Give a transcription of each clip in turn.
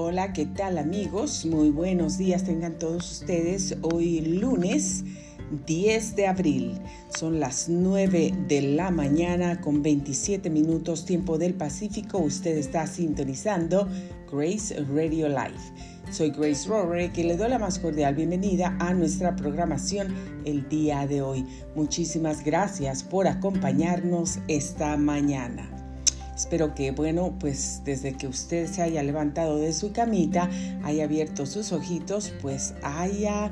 Hola, ¿qué tal amigos? Muy buenos días tengan todos ustedes. Hoy lunes 10 de abril. Son las 9 de la mañana con 27 minutos tiempo del Pacífico. Usted está sintonizando Grace Radio Live. Soy Grace Rorick y le doy la más cordial bienvenida a nuestra programación el día de hoy. Muchísimas gracias por acompañarnos esta mañana. Espero que, bueno, pues desde que usted se haya levantado de su camita, haya abierto sus ojitos, pues haya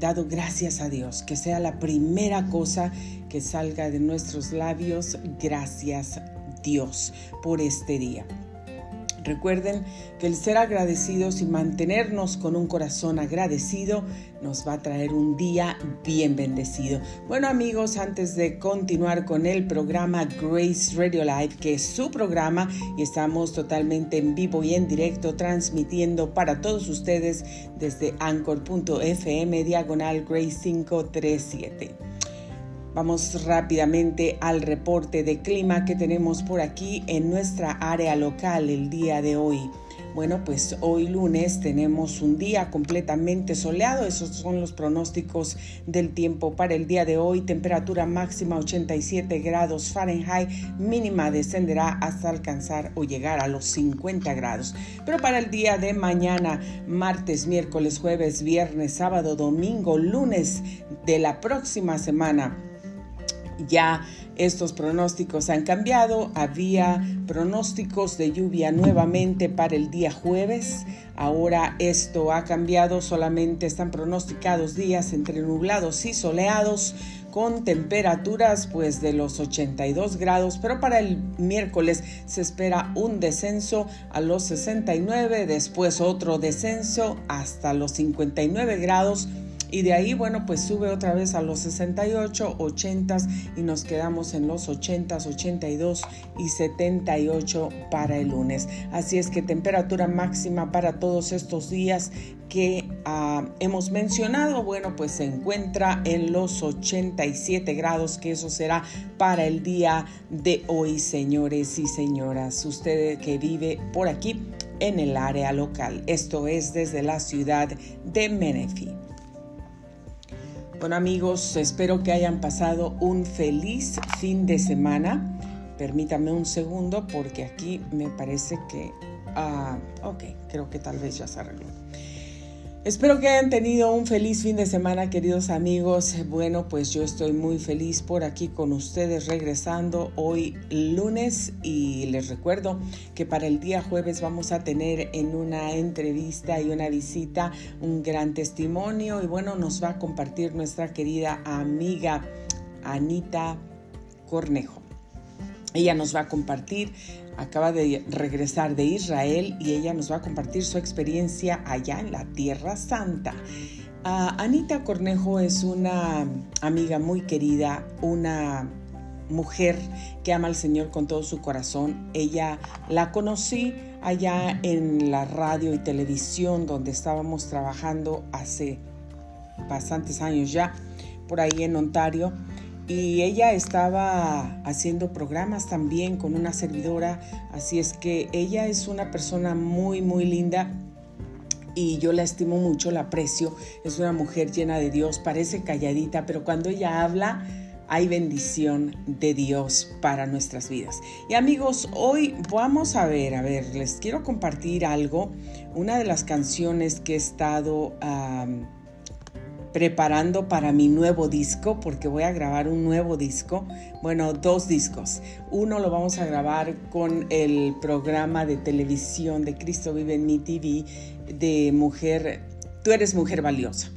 dado gracias a Dios, que sea la primera cosa que salga de nuestros labios, gracias Dios por este día. Recuerden que el ser agradecidos y mantenernos con un corazón agradecido nos va a traer un día bien bendecido. Bueno amigos, antes de continuar con el programa Grace Radio Live, que es su programa y estamos totalmente en vivo y en directo transmitiendo para todos ustedes desde anchor.fm diagonal Grace 537. Vamos rápidamente al reporte de clima que tenemos por aquí en nuestra área local el día de hoy. Bueno, pues hoy lunes tenemos un día completamente soleado. Esos son los pronósticos del tiempo para el día de hoy. Temperatura máxima 87 grados Fahrenheit. Mínima descenderá hasta alcanzar o llegar a los 50 grados. Pero para el día de mañana, martes, miércoles, jueves, viernes, sábado, domingo, lunes de la próxima semana ya estos pronósticos han cambiado. Había pronósticos de lluvia nuevamente para el día jueves. Ahora esto ha cambiado. Solamente están pronosticados días entre nublados y soleados con temperaturas pues de los 82 grados, pero para el miércoles se espera un descenso a los 69, después otro descenso hasta los 59 grados y de ahí, bueno, pues sube otra vez a los 68, 80 y nos quedamos en los 80, 82 y 78 para el lunes. Así es que temperatura máxima para todos estos días que ah, hemos mencionado, bueno, pues se encuentra en los 87 grados, que eso será para el día de hoy, señores y señoras. Usted que vive por aquí en el área local. Esto es desde la ciudad de Menifee. Bueno amigos, espero que hayan pasado un feliz fin de semana. Permítame un segundo porque aquí me parece que... Ah, ok, creo que tal vez ya se arregló. Espero que hayan tenido un feliz fin de semana, queridos amigos. Bueno, pues yo estoy muy feliz por aquí con ustedes regresando hoy lunes y les recuerdo que para el día jueves vamos a tener en una entrevista y una visita un gran testimonio y bueno, nos va a compartir nuestra querida amiga Anita Cornejo. Ella nos va a compartir acaba de regresar de Israel y ella nos va a compartir su experiencia allá en la Tierra Santa. Ah, Anita Cornejo es una amiga muy querida, una mujer que ama al Señor con todo su corazón. Ella la conocí allá en la radio y televisión donde estábamos trabajando hace bastantes años ya, por ahí en Ontario y ella estaba haciendo programas también con una servidora, así es que ella es una persona muy, muy linda y yo la estimo mucho, la aprecio, es una mujer llena de Dios, parece calladita, pero cuando ella habla hay bendición de Dios para nuestras vidas. Y amigos, hoy vamos a ver, a ver, les quiero compartir algo, una de las canciones que he estado preparando para mi nuevo disco, porque voy a grabar un nuevo disco, bueno, dos discos. Uno lo vamos a grabar con el programa de televisión de Cristo Vive en mi TV de Mujer, tú eres mujer valiosa.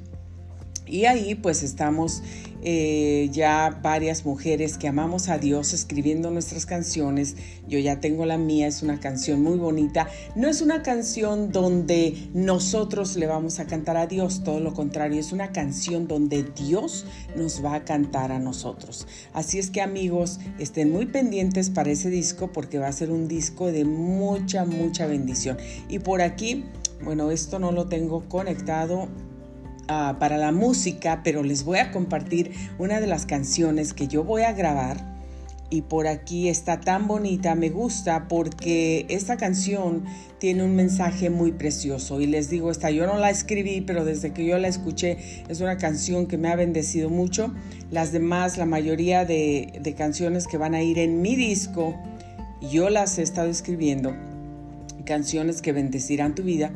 Y ahí pues estamos eh, ya varias mujeres que amamos a Dios escribiendo nuestras canciones. Yo ya tengo la mía, es una canción muy bonita. No es una canción donde nosotros le vamos a cantar a Dios, todo lo contrario, es una canción donde Dios nos va a cantar a nosotros. Así es que amigos, estén muy pendientes para ese disco porque va a ser un disco de mucha, mucha bendición. Y por aquí, bueno, esto no lo tengo conectado Ah, para la música, pero les voy a compartir una de las canciones que yo voy a grabar y por aquí está tan bonita, me gusta porque esta canción tiene un mensaje muy precioso y les digo, esta yo no la escribí, pero desde que yo la escuché es una canción que me ha bendecido mucho. Las demás, la mayoría de, de canciones que van a ir en mi disco, yo las he estado escribiendo, canciones que bendecirán tu vida.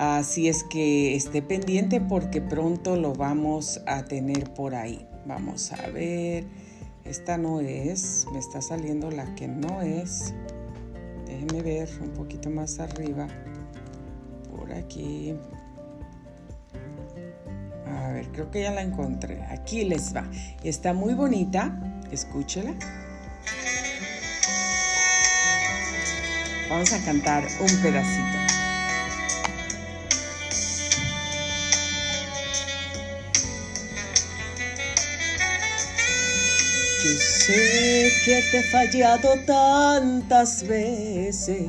Así es que esté pendiente porque pronto lo vamos a tener por ahí. Vamos a ver. Esta no es, me está saliendo la que no es. Déjenme ver un poquito más arriba. Por aquí. A ver, creo que ya la encontré. Aquí les va. Está muy bonita. Escúchela. Vamos a cantar un pedacito. Yo sé que te he fallado tantas veces.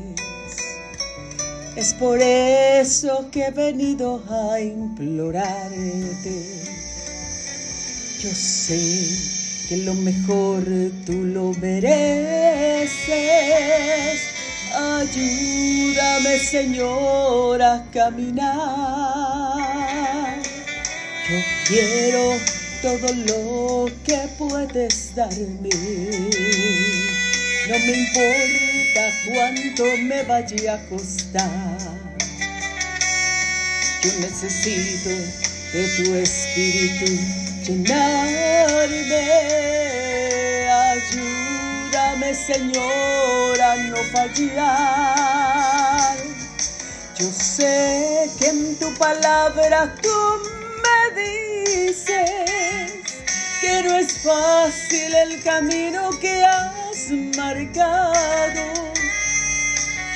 Es por eso que he venido a implorarte. Yo sé que lo mejor tú lo mereces. Ayúdame, Señor, a caminar. Yo quiero todo lo que puedes darme. No me importa cuánto me vaya a costar. Yo necesito de tu espíritu llenarme. Ayúdame, Señor, a no fallar. Yo sé que en tu palabra tú que no es fácil el camino que has marcado.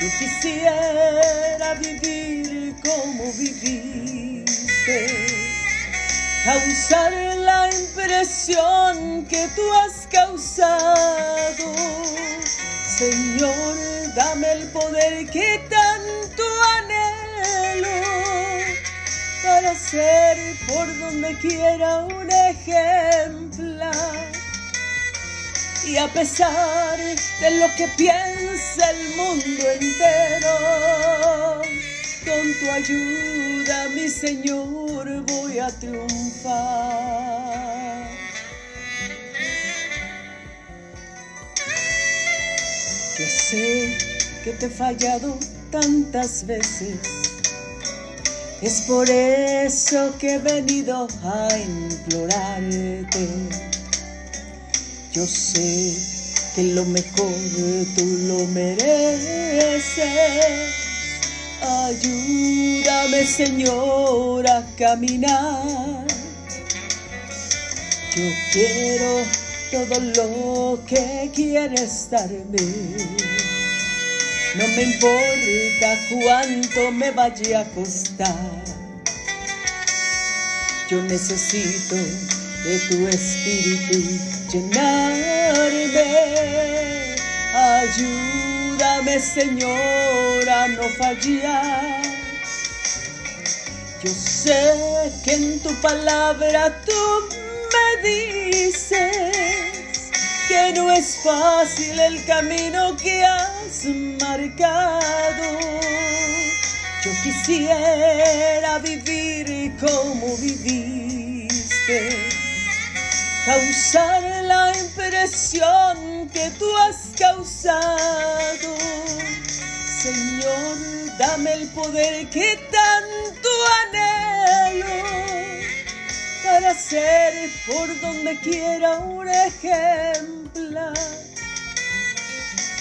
Yo quisiera vivir como viviste, causar la impresión que tú has causado. Señor, dame el poder que tanto anhelo para ser por donde quiera un ejemplar. Y a pesar de lo que piensa el mundo entero, con tu ayuda, mi Señor, voy a triunfar. Yo sé que te he fallado tantas veces es por eso que he venido a implorarte. Yo sé que lo mejor tú lo mereces. Ayúdame, Señor, a caminar. Yo quiero todo lo que quieres darme. No me importa cuánto me vaya a costar. Yo necesito de tu espíritu llenarme. Ayúdame, Señor, a no fallar. Yo sé que en tu palabra tú me dices que no es fácil el camino que has marcado. Yo quisiera vivir como viviste, causar la impresión que tú has causado. Señor, dame el poder que tanto anhelo para ser por donde quiera un ejemplar.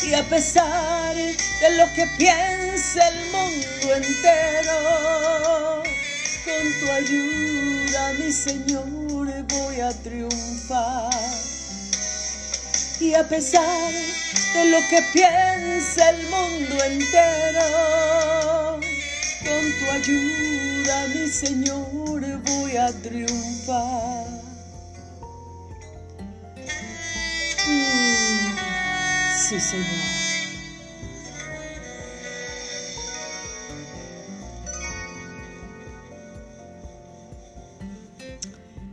Y a pesar de lo que piensa el mundo entero, con tu ayuda, mi Señor, voy a triunfar. Y a pesar de lo que piensa el mundo entero, con tu ayuda, mi Señor, voy a triunfar. Mm, sí, Señor.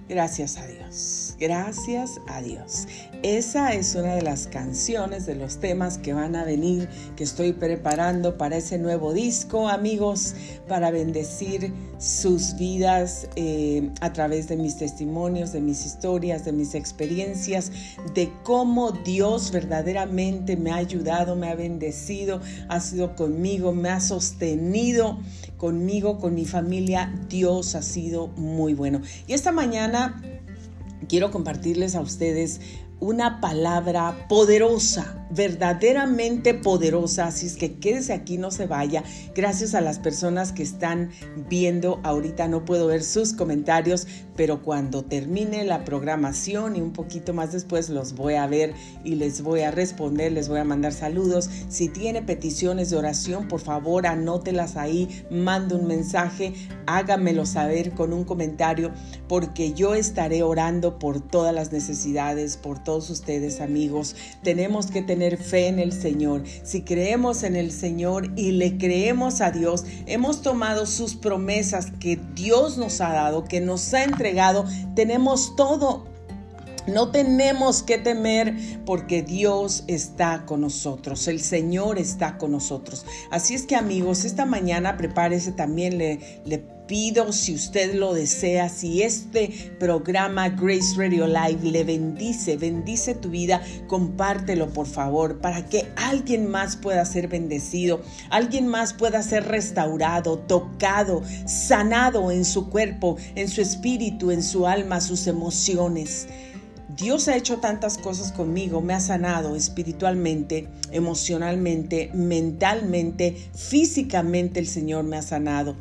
Gracias a Dios. Gracias a Dios. Esa es una de las canciones, de los temas que van a venir, que estoy preparando para ese nuevo disco, amigos, para bendecir sus vidas eh, a través de mis testimonios, de mis historias, de mis experiencias, de cómo Dios verdaderamente me ha ayudado, me ha bendecido, ha sido conmigo, me ha sostenido conmigo, con mi familia. Dios ha sido muy bueno. Y esta mañana quiero compartirles a ustedes una palabra poderosa, verdaderamente poderosa. Así es que quédese aquí, no se vaya. Gracias a las personas que están viendo. Ahorita no puedo ver sus comentarios, pero cuando termine la programación y un poquito más después los voy a ver y les voy a responder, les voy a mandar saludos. Si tiene peticiones de oración, por favor anótelas ahí, mande un mensaje, hágamelo saber con un comentario, porque yo estaré orando por todas las necesidades, por todo todos ustedes amigos. Tenemos que tener fe en el Señor. Si creemos en el Señor y le creemos a Dios, hemos tomado sus promesas que Dios nos ha dado, que nos ha entregado, tenemos todo no tenemos que temer porque Dios está con nosotros, el Señor está con nosotros. Así es que amigos, esta mañana prepárese también, le, le pido si usted lo desea, si este programa Grace Radio Live le bendice, bendice tu vida, compártelo por favor para que alguien más pueda ser bendecido, alguien más pueda ser restaurado, tocado, sanado en su cuerpo, en su espíritu, en su alma, sus emociones. Dios ha hecho tantas cosas conmigo, me ha sanado espiritualmente, emocionalmente, mentalmente, físicamente el Señor me ha sanado.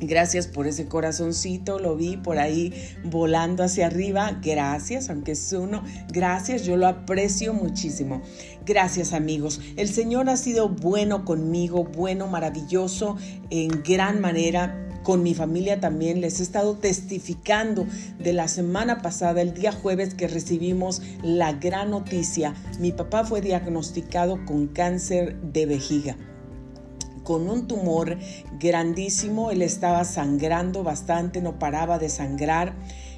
Gracias por ese corazoncito, lo vi por ahí volando hacia arriba. Gracias, aunque es uno. Gracias, yo lo aprecio muchísimo. Gracias amigos. El Señor ha sido bueno conmigo, bueno, maravilloso, en gran manera con mi familia también. Les he estado testificando de la semana pasada, el día jueves, que recibimos la gran noticia. Mi papá fue diagnosticado con cáncer de vejiga con un tumor grandísimo, él estaba sangrando bastante, no paraba de sangrar,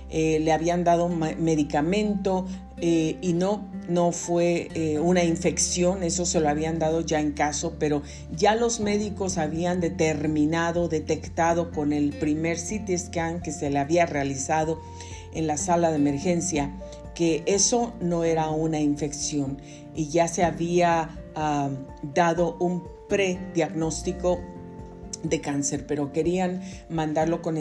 eh, le habían dado medicamento eh, y no, no fue eh, una infección, eso se lo habían dado ya en caso, pero ya los médicos habían determinado, detectado con el primer CT scan que se le había realizado en la sala de emergencia que eso no era una infección. Y ya se había ah, dado un prediagnóstico de cáncer, pero querían mandarlo con,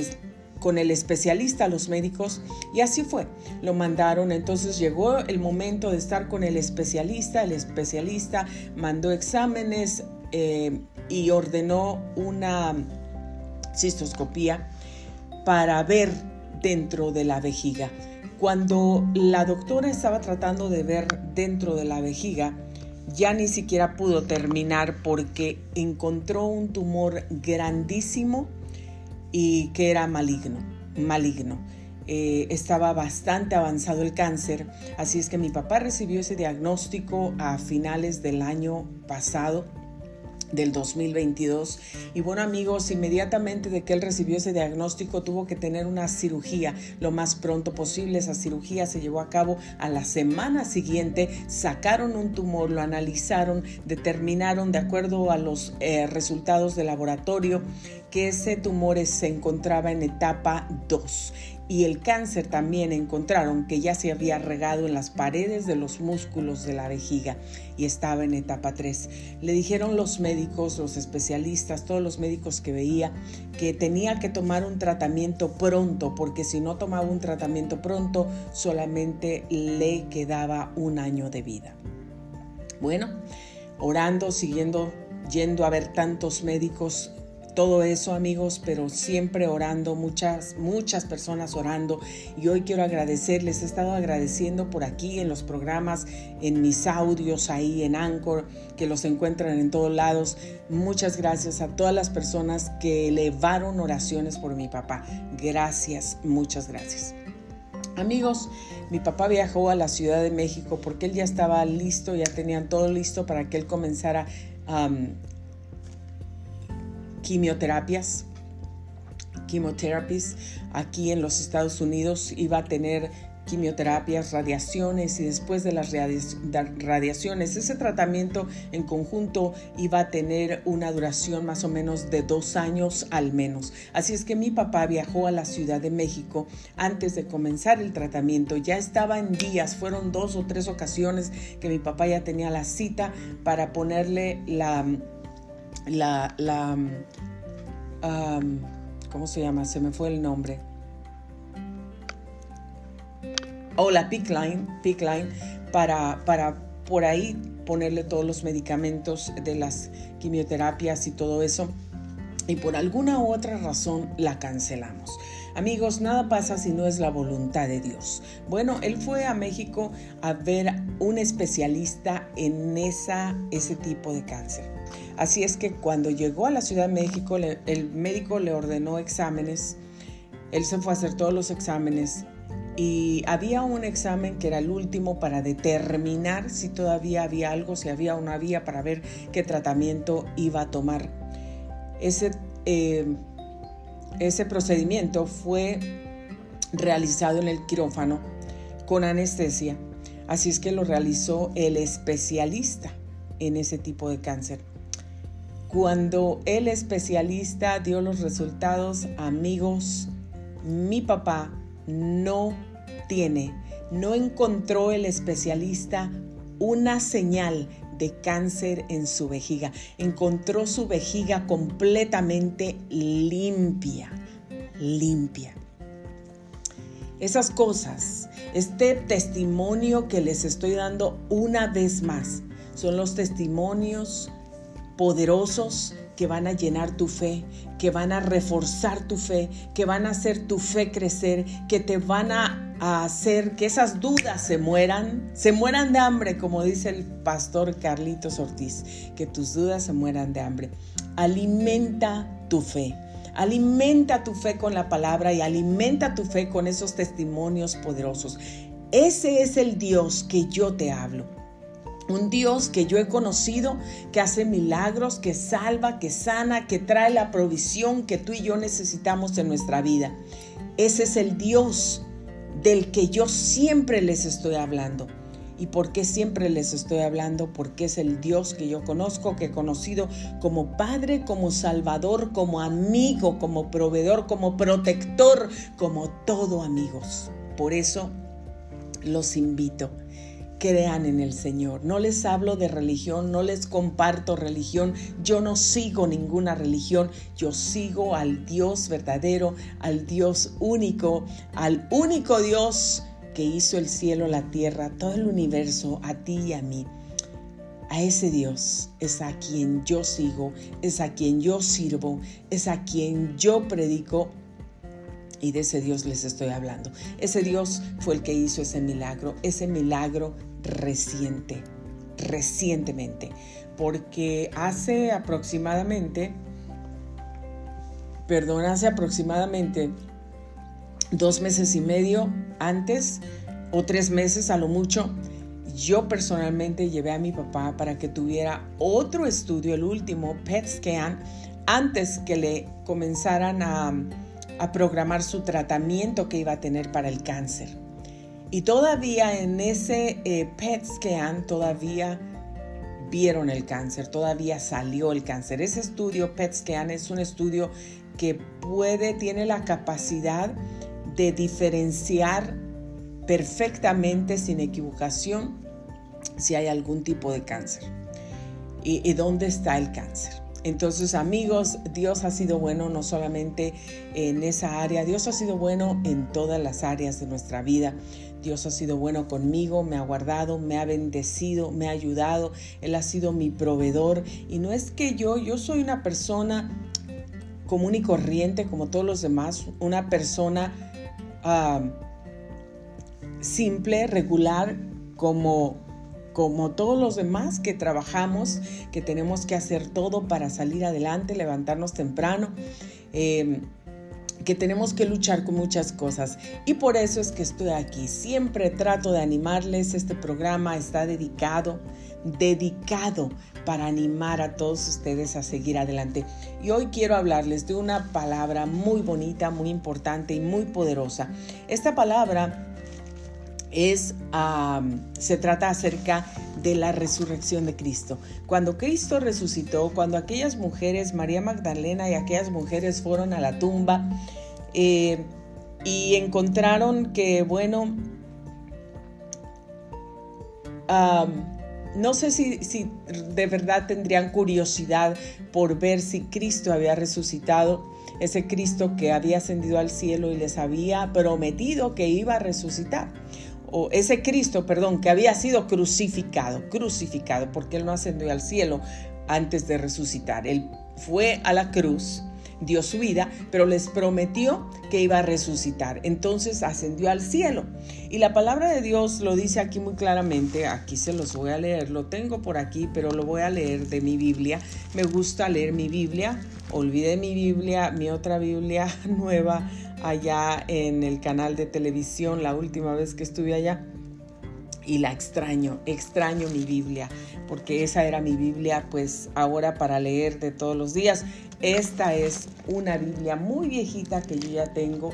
con el especialista, los médicos, y así fue. Lo mandaron, entonces llegó el momento de estar con el especialista, el especialista mandó exámenes eh, y ordenó una cistoscopía para ver dentro de la vejiga. Cuando la doctora estaba tratando de ver dentro de la vejiga, ya ni siquiera pudo terminar porque encontró un tumor grandísimo y que era maligno, maligno. Eh, estaba bastante avanzado el cáncer, así es que mi papá recibió ese diagnóstico a finales del año pasado del 2022. Y bueno amigos, inmediatamente de que él recibió ese diagnóstico tuvo que tener una cirugía lo más pronto posible. Esa cirugía se llevó a cabo a la semana siguiente. Sacaron un tumor, lo analizaron, determinaron de acuerdo a los eh, resultados del laboratorio que ese tumor se encontraba en etapa 2 y el cáncer también encontraron que ya se había regado en las paredes de los músculos de la vejiga y estaba en etapa 3. Le dijeron los médicos, los especialistas, todos los médicos que veía, que tenía que tomar un tratamiento pronto, porque si no tomaba un tratamiento pronto, solamente le quedaba un año de vida. Bueno, orando, siguiendo, yendo a ver tantos médicos, todo eso amigos, pero siempre orando, muchas, muchas personas orando. Y hoy quiero agradecerles, he estado agradeciendo por aquí en los programas, en mis audios ahí en Anchor, que los encuentran en todos lados. Muchas gracias a todas las personas que elevaron oraciones por mi papá. Gracias, muchas gracias. Amigos, mi papá viajó a la Ciudad de México porque él ya estaba listo, ya tenían todo listo para que él comenzara a quimioterapias, quimioterapias aquí en los Estados Unidos. Iba a tener quimioterapias, radiaciones y después de las radiaciones, ese tratamiento en conjunto iba a tener una duración más o menos de dos años al menos. Así es que mi papá viajó a la Ciudad de México antes de comenzar el tratamiento. Ya estaba en días, fueron dos o tres ocasiones que mi papá ya tenía la cita para ponerle la, la, la, ¿cómo se llama? Se me fue el nombre o la PIC line, para, para por ahí ponerle todos los medicamentos de las quimioterapias y todo eso. Y por alguna u otra razón la cancelamos. Amigos, nada pasa si no es la voluntad de Dios. Bueno, él fue a México a ver un especialista en esa, ese tipo de cáncer. Así es que cuando llegó a la Ciudad de México, el médico le ordenó exámenes. Él se fue a hacer todos los exámenes y había un examen que era el último para determinar si todavía había algo, si había o no había, para ver qué tratamiento iba a tomar. Ese, eh, ese procedimiento fue realizado en el quirófano con anestesia, así es que lo realizó el especialista en ese tipo de cáncer. Cuando el especialista dio los resultados, amigos, mi papá no tiene, no encontró el especialista una señal de cáncer en su vejiga. Encontró su vejiga completamente limpia, limpia. Esas cosas, este testimonio que les estoy dando una vez más, son los testimonios poderosos que van a llenar tu fe, que van a reforzar tu fe, que van a hacer tu fe crecer, que te van a, hacer que esas dudas se mueran, se mueran de hambre, como dice el pastor Carlitos Ortiz, que tus dudas se mueran de hambre. Alimenta tu fe. Alimenta tu fe con la palabra y alimenta tu fe con esos testimonios poderosos. Ese es el Dios que yo te hablo. Un Dios que yo he conocido, que hace milagros, que salva, que sana, que trae la provisión que tú y yo necesitamos en nuestra vida. Ese es el Dios del que yo siempre les estoy hablando. ¿Y por qué siempre les estoy hablando? Porque es el Dios que yo conozco, que he conocido como Padre, como Salvador, como amigo, como proveedor, como protector, como todo amigos. Por eso los invito crean en el Señor. No les hablo de religión, no les comparto religión, yo no sigo ninguna religión, yo sigo al Dios verdadero, al Dios único, al único Dios que hizo el cielo, la tierra, todo el universo, a ti y a mí. A ese Dios es a quien yo sigo, es a quien yo sirvo, es a quien yo predico y de ese Dios les estoy hablando. Ese Dios fue el que hizo ese milagro, ese milagro reciente, recientemente, porque hace aproximadamente, perdón, hace aproximadamente dos meses y medio antes o tres meses a lo mucho, yo personalmente llevé a mi papá para que tuviera otro estudio, el último PET scan, antes que le comenzaran a, a programar su tratamiento que iba a tener para el cáncer. Y todavía en ese eh, PET scan, todavía vieron el cáncer, todavía salió el cáncer. Ese estudio PET scan es un estudio que puede, tiene la capacidad de diferenciar perfectamente, sin equivocación, si hay algún tipo de cáncer y dónde está el cáncer. Entonces, amigos, Dios ha sido bueno no solamente en esa área, Dios ha sido bueno en todas las áreas de nuestra vida. Dios ha sido bueno conmigo, me ha guardado, me ha bendecido, me ha ayudado. Él ha sido mi proveedor. Y no es que yo, yo soy una persona común y corriente como todos los demás, una persona ah, simple, regular, como como todos los demás que trabajamos, que tenemos que hacer todo para salir adelante, levantarnos temprano. Eh, que tenemos que luchar con muchas cosas y por eso es que estoy aquí. Siempre trato de animarles. Este programa está dedicado, dedicado para animar a todos ustedes a seguir adelante. Y hoy quiero hablarles de una palabra muy bonita, muy importante y muy poderosa. Esta palabra es, se trata acerca de la resurrección de Cristo. Cuando Cristo resucitó, cuando aquellas mujeres, María Magdalena y aquellas mujeres fueron a la tumba eh, y encontraron que, bueno, no sé si, si, de verdad tendrían curiosidad por ver si Cristo había resucitado, ese Cristo que había ascendido al cielo y les había prometido que iba a resucitar o ese Cristo, perdón, que había sido crucificado, crucificado, porque Él no ascendió al cielo antes de resucitar. Él fue a la cruz, dio su vida, pero les prometió que iba a resucitar. Entonces ascendió al cielo. Y la palabra de Dios lo dice aquí muy claramente, aquí se los voy a leer, lo tengo por aquí, pero lo voy a leer de mi Biblia. Me gusta leer mi Biblia, olvidé mi Biblia, mi otra Biblia nueva allá en el canal de televisión la última vez que estuve allá y la extraño, extraño mi Biblia, porque esa era mi Biblia, pues ahora para leer de todos los días. Esta es una Biblia muy viejita que yo ya tengo,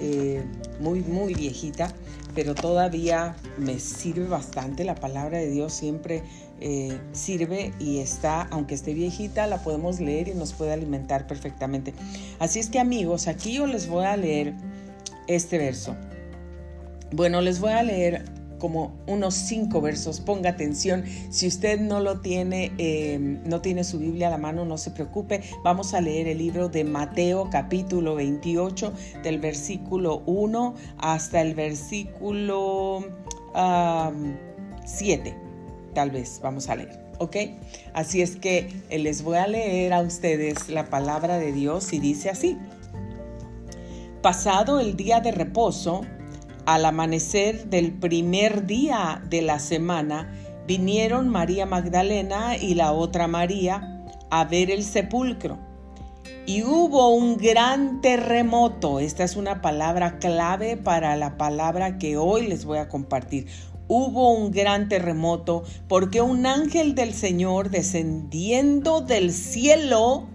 eh, muy, muy viejita, pero todavía me sirve bastante. La palabra de Dios siempre eh, sirve y está, aunque esté viejita, la podemos leer y nos puede alimentar perfectamente. Así es que amigos, aquí yo les voy a leer este verso. Bueno, les voy a leer como unos cinco versos. Ponga atención. Si usted no lo tiene, em, no tiene su Biblia a la mano, no se preocupe. Vamos a leer el libro de Mateo capítulo 28 del versículo 1 hasta el versículo 7 tal vez vamos a leer. ¿Ok? Así es que eh, les voy a leer a ustedes la palabra de Dios y dice así. Pasado el día de reposo, al amanecer del primer día de la semana, vinieron María Magdalena y la otra María a ver el sepulcro. Y hubo un gran terremoto. Esta es una palabra clave para la palabra que hoy les voy a compartir hubo un gran terremoto porque un ángel del Señor descendiendo del cielo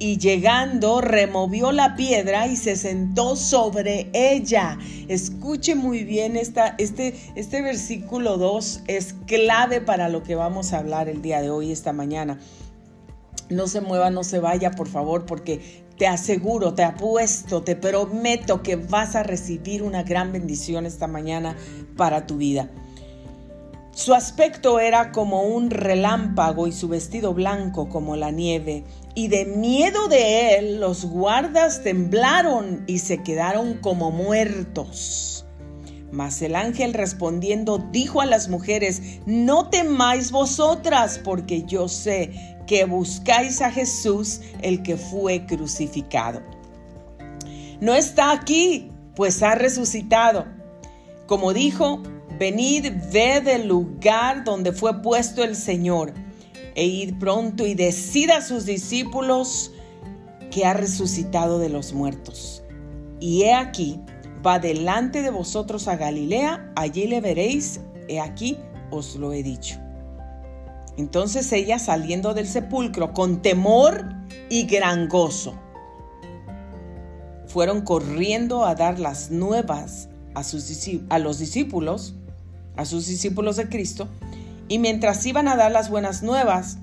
y llegando removió la piedra y se sentó sobre ella. Escuche muy bien, esta, este, este versículo 2 es clave para lo que vamos a hablar el día de hoy, esta mañana. No se mueva, no se vaya, por favor, porque te aseguro, te apuesto, te prometo que vas a recibir una gran bendición esta mañana para tu vida. Su aspecto era como un relámpago y su vestido blanco como la nieve. Y de miedo de él los guardas temblaron y se quedaron como muertos. Mas el ángel respondiendo dijo a las mujeres, no temáis vosotras, porque yo sé que buscáis a Jesús, el que fue crucificado. No está aquí, pues ha resucitado. Como dijo, venid, ved el lugar donde fue puesto el Señor, e id pronto y decid a sus discípulos que ha resucitado de los muertos. Y he aquí, va delante de vosotros a Galilea, allí le veréis, he aquí os lo he dicho. Entonces ella saliendo del sepulcro con temor y gran gozo, fueron corriendo a dar las nuevas a, sus, a los discípulos, a sus discípulos de Cristo, y mientras iban a dar las buenas nuevas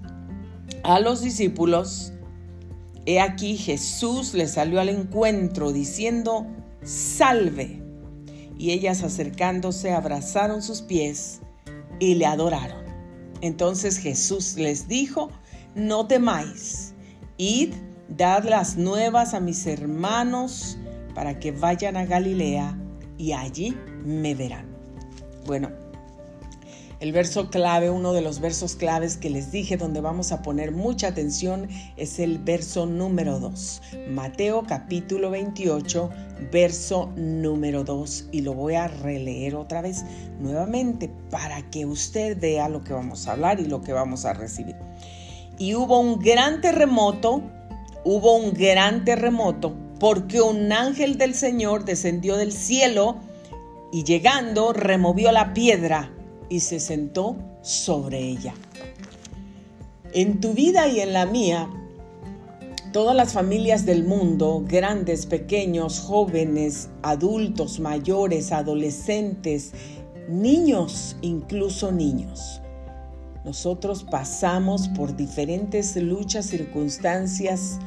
a los discípulos, he aquí Jesús les salió al encuentro diciendo, salve. Y ellas acercándose abrazaron sus pies y le adoraron. Entonces Jesús les dijo, no temáis, id, dad las nuevas a mis hermanos para que vayan a Galilea y allí me verán. Bueno, el verso clave, uno de los versos claves que les dije donde vamos a poner mucha atención es el verso número 2. Mateo capítulo 28, verso número 2. Y lo voy a releer otra vez nuevamente para que usted vea lo que vamos a hablar y lo que vamos a recibir. Y hubo un gran terremoto, hubo un gran terremoto porque un ángel del Señor descendió del cielo y llegando removió la piedra y se sentó sobre ella. En tu vida y en la mía, todas las familias del mundo, grandes, pequeños, jóvenes, adultos, mayores, adolescentes, niños, incluso niños. Nosotros pasamos por diferentes luchas, circunstancias,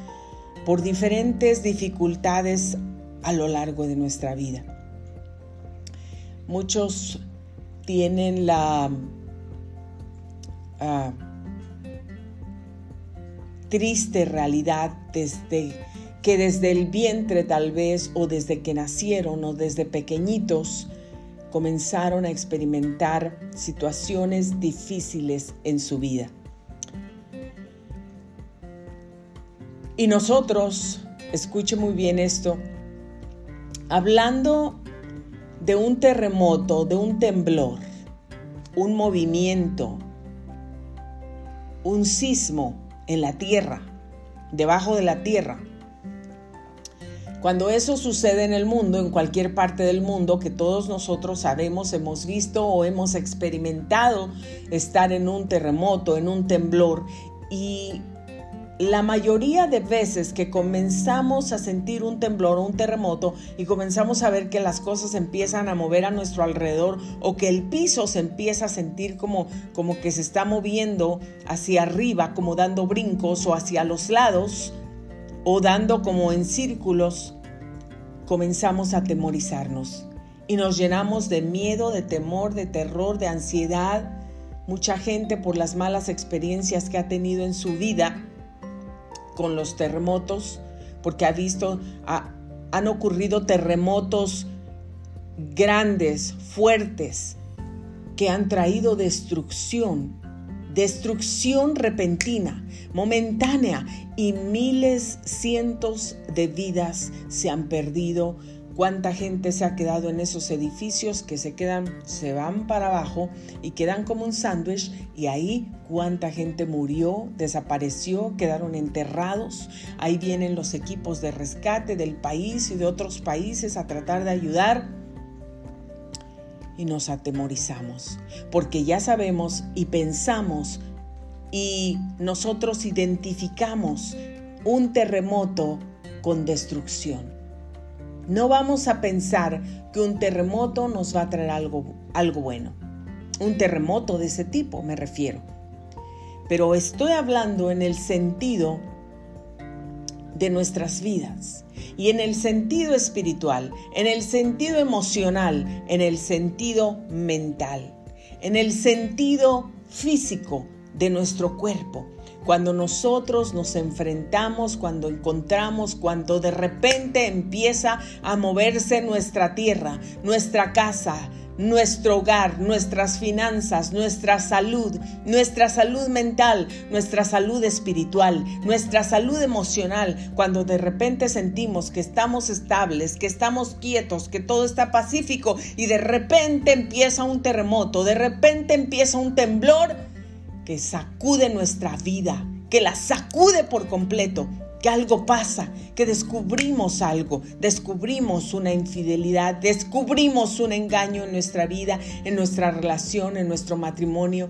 por diferentes dificultades a lo largo de nuestra vida. Muchos tienen la ah, triste realidad desde que desde el vientre tal vez o desde que nacieron o desde pequeñitos comenzaron a experimentar situaciones difíciles en su vida. Y nosotros, escuche muy bien esto, hablando de un terremoto, de un temblor, un movimiento, un sismo en la tierra, debajo de la tierra, cuando eso sucede en el mundo, en cualquier parte del mundo, que todos nosotros sabemos, hemos visto o hemos experimentado estar en un terremoto, en un temblor, y la mayoría de veces que comenzamos a sentir un temblor o un terremoto y comenzamos a ver que las cosas empiezan a mover a nuestro alrededor o que el piso se empieza a sentir como, como que se está moviendo hacia arriba, como dando brincos o hacia los lados, o dando como en círculos, comenzamos a temorizarnos y nos llenamos de miedo, de temor, de terror, de ansiedad. Mucha gente por las malas experiencias que ha tenido en su vida con los terremotos, porque ha visto, han ocurrido terremotos grandes, fuertes, que han traído destrucción destrucción repentina, momentánea y miles, cientos de vidas se han perdido. Cuánta gente se ha quedado en esos edificios que se quedan, se van para abajo y quedan como un sándwich y ahí cuánta gente murió, desapareció, quedaron enterrados. Ahí vienen los equipos de rescate del país y de otros países a tratar de ayudar y nos atemorizamos, porque ya sabemos y pensamos y nosotros identificamos un terremoto con destrucción. No vamos a pensar que un terremoto nos va a traer algo, algo bueno. Un terremoto de ese tipo me refiero. Pero estoy hablando en el sentido de nuestras vidas y en el sentido espiritual, en el sentido emocional, en el sentido mental, en el sentido físico de nuestro cuerpo. Cuando nosotros nos enfrentamos, cuando encontramos, cuando de repente empieza a moverse nuestra tierra, nuestra casa, nuestro hogar, nuestras finanzas, nuestra salud, nuestra salud mental, nuestra salud espiritual, nuestra salud emocional, cuando de repente sentimos que estamos estables, que estamos quietos, que todo está pacífico y de repente empieza un terremoto, de repente empieza un temblor que sacude nuestra vida, que la sacude por completo que algo pasa, que descubrimos algo, descubrimos una infidelidad, descubrimos un engaño en nuestra vida, en nuestra relación, en nuestro matrimonio.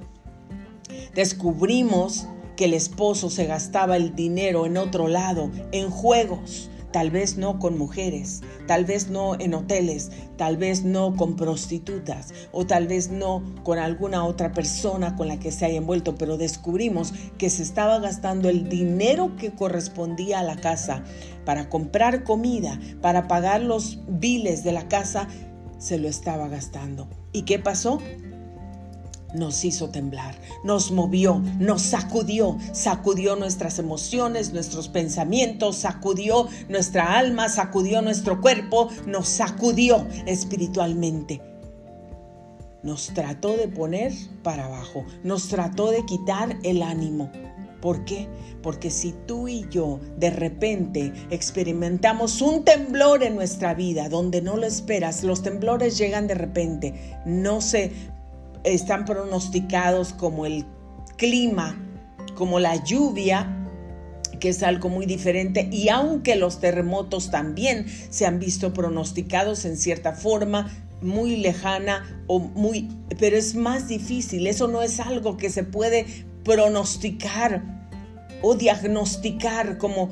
Descubrimos que el esposo se gastaba el dinero en otro lado, en juegos, tal vez no con mujeres, tal vez no en hoteles, tal vez no con prostitutas o tal vez no con alguna otra persona con la que se haya envuelto, pero descubrimos que se estaba gastando el dinero que correspondía a la casa para comprar comida, para pagar los biles de la casa, se lo estaba gastando. ¿Y qué pasó? Nos hizo temblar, nos movió, nos sacudió, sacudió nuestras emociones, nuestros pensamientos, sacudió nuestra alma, sacudió nuestro cuerpo, nos sacudió espiritualmente. Nos trató de poner para abajo, nos trató de quitar el ánimo. ¿Por qué? Porque si tú y yo de repente experimentamos un temblor en nuestra vida donde no lo esperas, los temblores llegan de repente, no se están pronosticados como el clima, como la lluvia, que es algo muy diferente, y aunque los terremotos también se han visto pronosticados en cierta forma, muy lejana o muy, pero es más difícil, eso no es algo que se puede pronosticar o diagnosticar como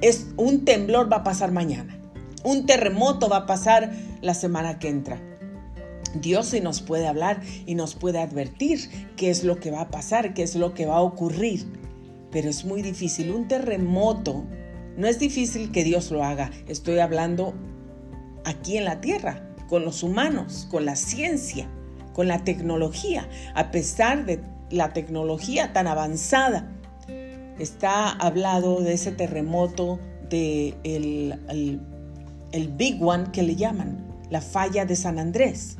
es un temblor va a pasar mañana, un terremoto va a pasar la semana que entra. Dios sí nos puede hablar y nos puede advertir qué es lo que va a pasar, qué es lo que va a ocurrir. Pero es muy difícil. Un terremoto, no es difícil que Dios lo haga. Estoy hablando aquí en la tierra, con los humanos, con la ciencia, con la tecnología. A pesar de la tecnología tan avanzada, está hablado de ese terremoto, de el, el Big One que le llaman, la falla de San Andrés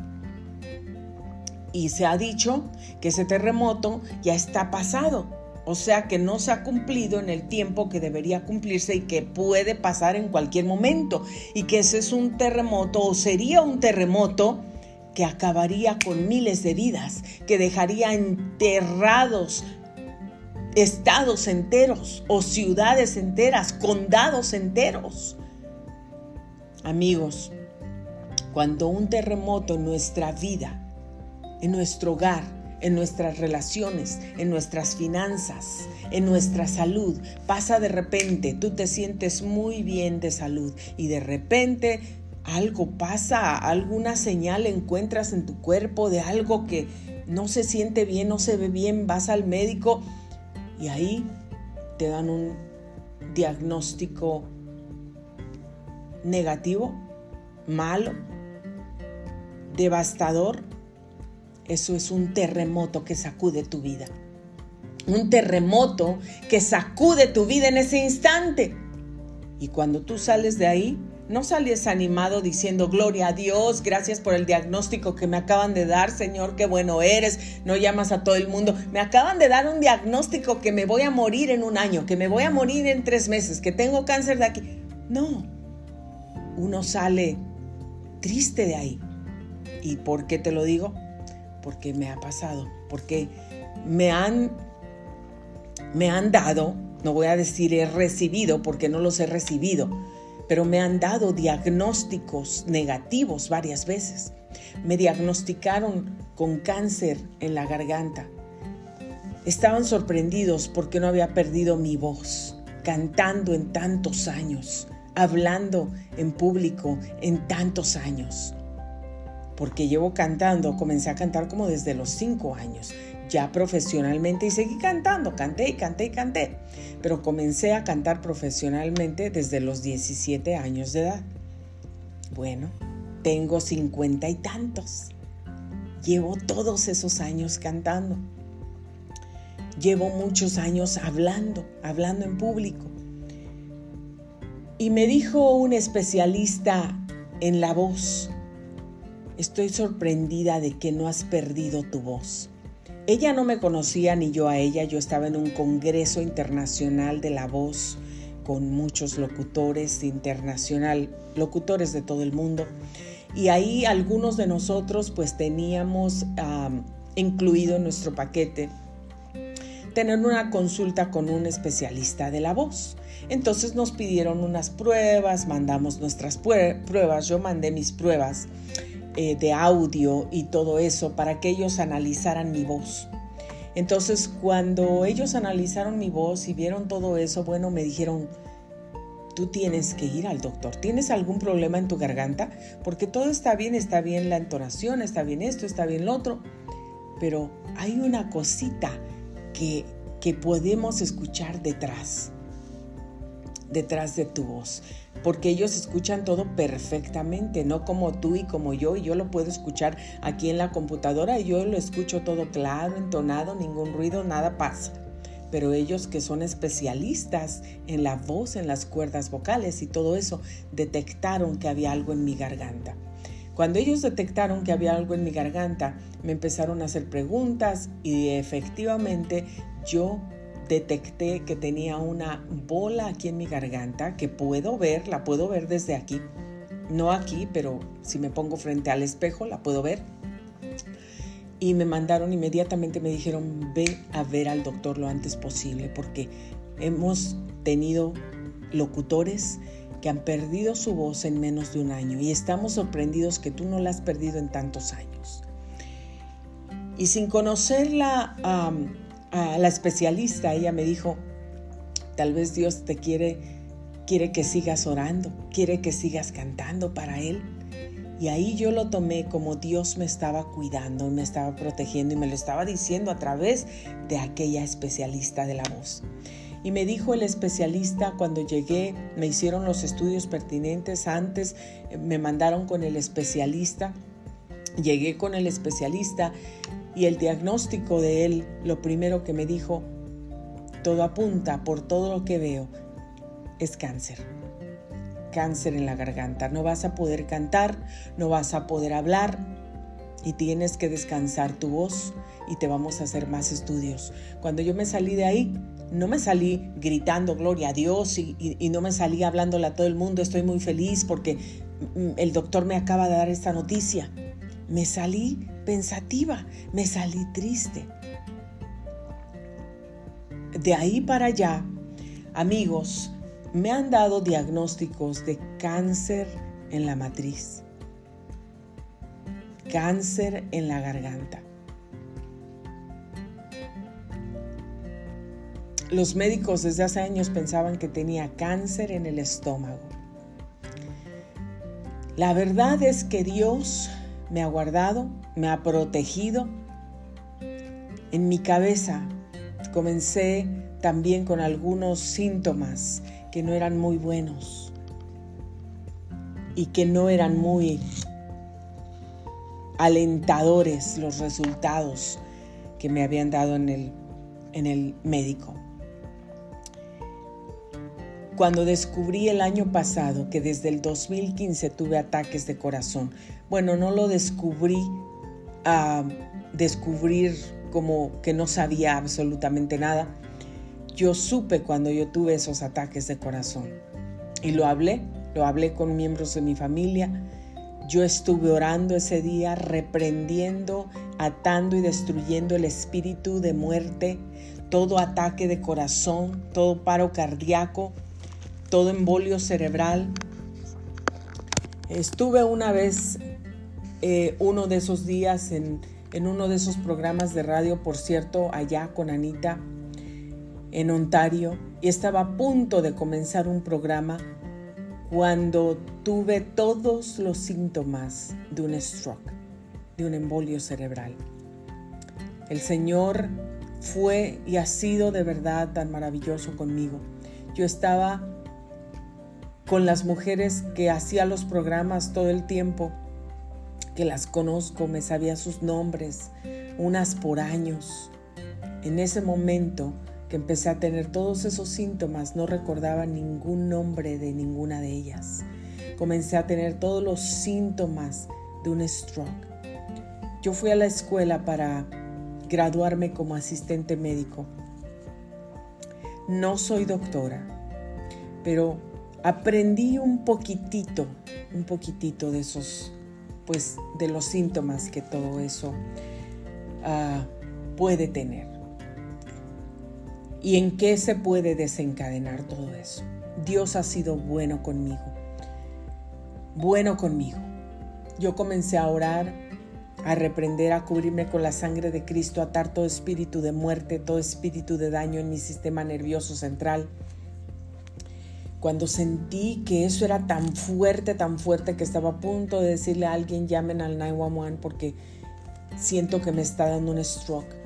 y se ha dicho que ese terremoto ya está pasado, o sea que no se ha cumplido en el tiempo que debería cumplirse y que puede pasar en cualquier momento y que ese es un terremoto o sería un terremoto que acabaría con miles de vidas, que dejaría enterrados estados enteros o ciudades enteras, condados enteros. Amigos, cuando un terremoto en nuestra vida en nuestro hogar, en nuestras relaciones, en nuestras finanzas, en nuestra salud. Pasa de repente, tú te sientes muy bien de salud y de repente algo pasa, alguna señal encuentras en tu cuerpo de algo que no se siente bien, no se ve bien, vas al médico y ahí te dan un diagnóstico negativo, malo, devastador eso es un terremoto que sacude tu vida. Un terremoto que sacude tu vida en ese instante. Y cuando tú sales de ahí, no sales animado diciendo, gloria a Dios, gracias por el diagnóstico que me acaban de dar, Señor, qué bueno eres, no llamas a todo el mundo. Me acaban de dar un diagnóstico que me voy a morir en un año, que me voy a morir en tres meses, que tengo cáncer de aquí. No, uno sale triste de ahí. ¿Y por qué te lo digo? Porque me ha pasado, porque me han, me han dado, no voy a decir he recibido porque no los he recibido, pero me han dado diagnósticos negativos varias veces. Me diagnosticaron con cáncer en la garganta. Estaban sorprendidos porque no había perdido mi voz, cantando en tantos años, hablando en público en tantos años porque llevo cantando, comencé a cantar como desde los cinco años, ya profesionalmente y seguí cantando, canté y canté y canté, pero comencé a cantar profesionalmente desde los 17 años de edad. Bueno, tengo cincuenta y tantos. Llevo todos esos años cantando. Llevo muchos años hablando, hablando en público. Y me dijo un especialista en la voz, Estoy sorprendida de que no has perdido tu voz. Ella no me conocía ni yo a ella, yo estaba en un congreso internacional de la voz con muchos locutores internacional, locutores de todo el mundo. Y ahí algunos de nosotros pues teníamos incluido en nuestro paquete tener una consulta con un especialista de la voz. Entonces nos pidieron unas pruebas, mandamos nuestras pruebas, yo mandé mis pruebas eh, de audio y todo eso para que ellos analizaran mi voz. Entonces cuando ellos analizaron mi voz y vieron todo eso, bueno, me dijeron, tú tienes que ir al doctor. ¿Tienes algún problema en tu garganta? Porque todo está bien, está bien la entonación, está bien esto, está bien lo otro. Pero hay una cosita que, que podemos escuchar detrás, detrás de tu voz porque ellos escuchan todo perfectamente, no como tú y como yo, y yo lo puedo escuchar aquí en la computadora y yo lo escucho todo claro, entonado, ningún ruido, nada pasa. Pero ellos que son especialistas en la voz, en las cuerdas vocales y todo eso, detectaron que había algo en mi garganta. Cuando ellos detectaron que había algo en mi garganta, me empezaron a hacer preguntas y efectivamente yo detecté que tenía una bola aquí en mi garganta que puedo ver, la puedo ver desde aquí. No aquí, pero si me pongo frente al espejo la puedo ver. Y me mandaron inmediatamente, me dijeron, ve a ver al doctor lo antes posible porque hemos tenido locutores que han perdido su voz en menos de un año y estamos sorprendidos que tú no la has perdido en tantos años. Y sin conocerla, a la especialista, ella me dijo, tal vez Dios te quiere, quiere que sigas orando, quiere que sigas cantando para Él. Y ahí yo lo tomé como Dios me estaba cuidando y me estaba protegiendo y me lo estaba diciendo a través de aquella especialista de la voz. Y me dijo el especialista cuando llegué, me hicieron los estudios pertinentes antes, me mandaron con el especialista, llegué con el especialista y el diagnóstico de él, lo primero que me dijo, todo apunta por todo lo que veo, es cáncer. Cáncer en la garganta. No vas a poder cantar, no vas a poder hablar y tienes que descansar tu voz y te vamos a hacer más estudios. Cuando yo me salí de ahí, no me salí gritando gloria a Dios y, no me salí hablándole a todo el mundo, estoy muy feliz porque mm, el doctor me acaba de dar esta noticia. Me salí pensativa, me salí triste. De ahí para allá, amigos, me han dado diagnósticos de cáncer en la matriz, cáncer en la garganta. Los médicos desde hace años pensaban que tenía cáncer en el estómago. La verdad es que Dios me ha guardado, me ha protegido. En mi cabeza comencé también con algunos síntomas que no eran muy buenos y que no eran muy alentadores los resultados que me habían dado en el, en el médico. Cuando descubrí el año pasado que desde el 2015 tuve ataques de corazón, bueno, no lo descubrí a descubrir como que no sabía absolutamente nada. Yo supe cuando yo tuve esos ataques de corazón y lo hablé, lo hablé con miembros de mi familia. Yo estuve orando ese día, reprendiendo, atando y destruyendo el espíritu de muerte, todo ataque de corazón, todo paro cardíaco, todo embolio cerebral. Estuve una vez, eh, uno de esos días, en, en uno de esos programas de radio, por cierto, allá con Anita, en Ontario, y estaba a punto de comenzar un programa cuando tuve todos los síntomas de un stroke, de un embolio cerebral. El Señor fue y ha sido de verdad tan maravilloso conmigo. Yo estaba con las mujeres que hacía los programas todo el tiempo, que las conozco, me sabía sus nombres, unas por años. En ese momento que empecé a tener todos esos síntomas, no recordaba ningún nombre de ninguna de ellas. Comencé a tener todos los síntomas de un stroke. Yo fui a la escuela para graduarme como asistente médico. No soy doctora, pero aprendí un poquitito, un poquitito de esos, pues de los síntomas que todo eso ah, puede tener. ¿Y en qué se puede desencadenar todo eso? Dios ha sido bueno conmigo, bueno conmigo. Yo comencé a orar, a reprender, a cubrirme con la sangre de Cristo, a atar todo espíritu de muerte, todo espíritu de daño en mi sistema nervioso central cuando sentí que eso era tan fuerte, tan fuerte que estaba a punto de decirle a alguien llamen al 911 porque siento que me está dando un stroke.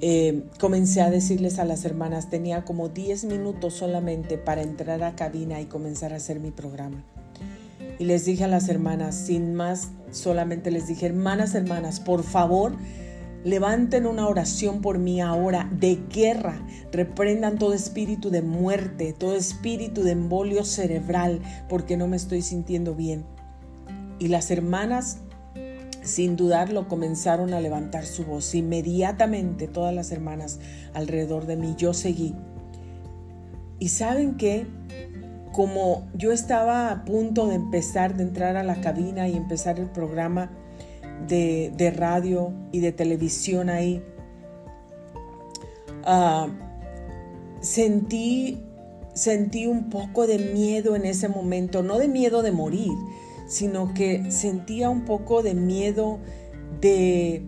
Eh, comencé a decirles a las hermanas, tenía como 10 minutos solamente para entrar a cabina y comenzar a hacer mi programa. Y les dije a las hermanas, sin más, solamente les dije, hermanas, hermanas, por favor, Levanten una oración por mí ahora de guerra. Reprendan todo espíritu de muerte, todo espíritu de embolio cerebral, porque no me estoy sintiendo bien. Y las hermanas, sin dudarlo, comenzaron a levantar su voz. Inmediatamente todas las hermanas alrededor de mí, yo seguí. Y saben que como yo estaba a punto de empezar, de entrar a la cabina y empezar el programa, de, radio y de televisión ahí, ah, sentí, sentí un poco de miedo en ese momento, no de miedo de morir, sino que sentía un poco de miedo de,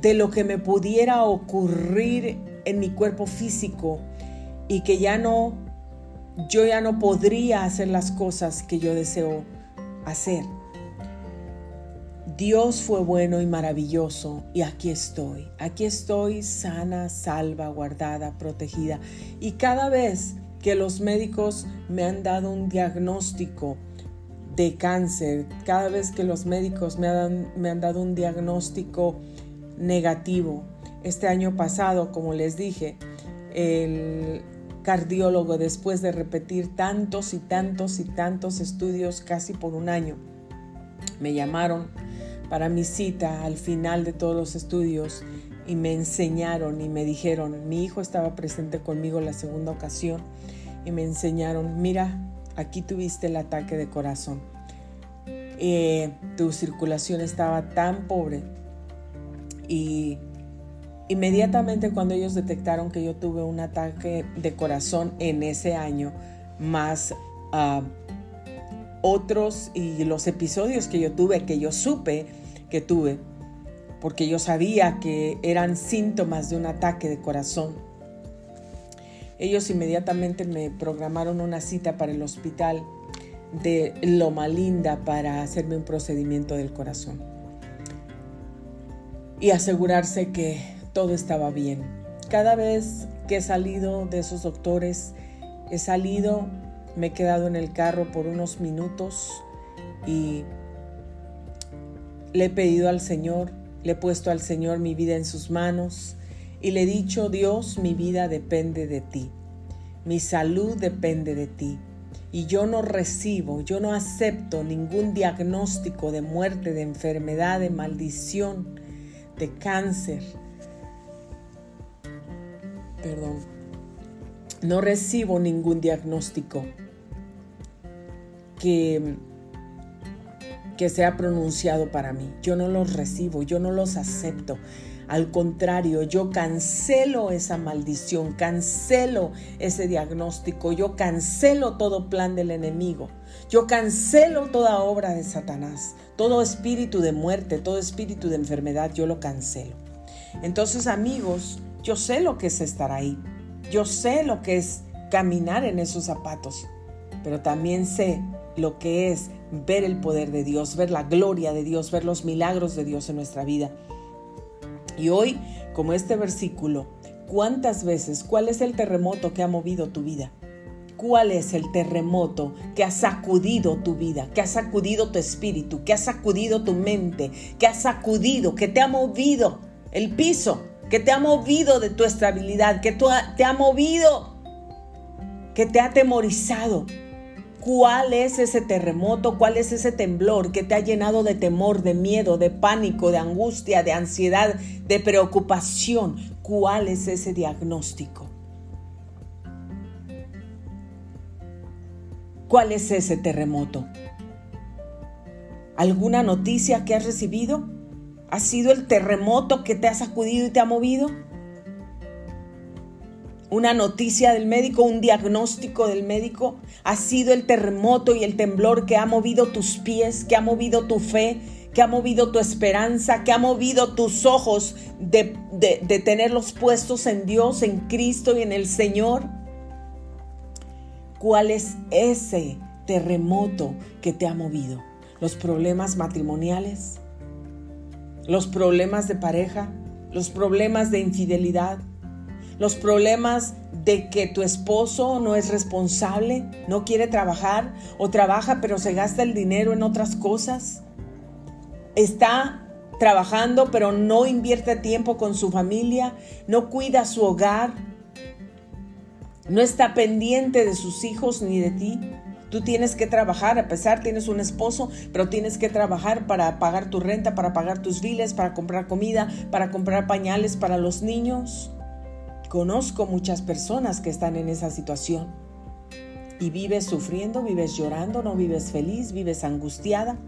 de lo que me pudiera ocurrir en mi cuerpo físico y que ya no yo ya no podría hacer las cosas que yo deseo hacer. Dios fue bueno y maravilloso y aquí estoy. Aquí estoy sana, salva, guardada, protegida. Y cada vez que los médicos me han dado un diagnóstico de cáncer, cada vez que los médicos me han, me han dado un diagnóstico negativo, este año pasado, como les dije, el cardiólogo, después de repetir tantos y tantos y tantos estudios casi por un año, me llamaron para mi cita al final de todos los estudios y me enseñaron y me dijeron, mi hijo estaba presente conmigo la segunda ocasión y me enseñaron, mira, aquí tuviste el ataque de corazón. Eh, tu circulación estaba tan pobre y inmediatamente cuando ellos detectaron que yo tuve un ataque de corazón en ese año, más uh, otros y los episodios que yo tuve, que yo supe que tuve, porque yo sabía que eran síntomas de un ataque de corazón. Ellos inmediatamente me programaron una cita para el hospital de Loma Linda para hacerme un procedimiento del corazón y asegurarse que todo estaba bien. Cada vez que he salido de esos doctores, he salido me he quedado en el carro por unos minutos y le he pedido al Señor, le he puesto al Señor mi vida en sus manos y le he dicho, Dios, mi vida depende de ti, mi salud depende de ti. Y yo no recibo, yo no acepto ningún diagnóstico de muerte, de enfermedad, de maldición, de cáncer. Perdón. No recibo ningún diagnóstico que, que sea pronunciado para mí. Yo no los recibo, yo no los acepto. Al contrario, yo cancelo esa maldición, cancelo ese diagnóstico, yo cancelo todo plan del enemigo, yo cancelo toda obra de Satanás, todo espíritu de muerte, todo espíritu de enfermedad, yo lo cancelo. Entonces amigos, yo sé lo que es estar ahí, yo sé lo que es caminar en esos zapatos, pero también sé lo que es ver el poder de Dios, ver la gloria de Dios, ver los milagros de Dios en nuestra vida. Y hoy, como este versículo, ¿cuántas veces, cuál es el terremoto que ha movido tu vida? ¿Cuál es el terremoto que ha sacudido tu vida, que ha sacudido tu espíritu, que ha sacudido tu mente, que ha sacudido, que te ha movido el piso, que te ha movido de tu estabilidad, que te ha movido, que te ha atemorizado, ¿Cuál es ese terremoto? ¿Cuál es ese temblor que te ha llenado de temor, de miedo, de pánico, de angustia, de ansiedad, de preocupación? ¿Cuál es ese diagnóstico? ¿Cuál es ese terremoto? ¿Alguna noticia que has recibido? ¿Ha sido el terremoto que te ha sacudido y te ha movido? Una noticia del médico, un diagnóstico del médico, ha sido el terremoto y el temblor que ha movido tus pies, que ha movido tu fe, que ha movido tu esperanza, que ha movido tus ojos de, tenerlos puestos en Dios, en Cristo y en el Señor. ¿Cuál es ese terremoto que te ha movido? ¿Los problemas matrimoniales? ¿Los problemas de pareja? ¿Los problemas de infidelidad? Los problemas de que tu esposo no es responsable, no quiere trabajar o trabaja pero se gasta el dinero en otras cosas. Está trabajando pero no invierte tiempo con su familia, no cuida su hogar, no está pendiente de sus hijos ni de ti. Tú tienes que trabajar, a pesar tienes un esposo, pero tienes que trabajar para pagar tu renta, para pagar tus biles, para comprar comida, para comprar pañales para los niños. Conozco muchas personas que están en esa situación. Y vives sufriendo, vives llorando, no vives feliz, vives angustiada.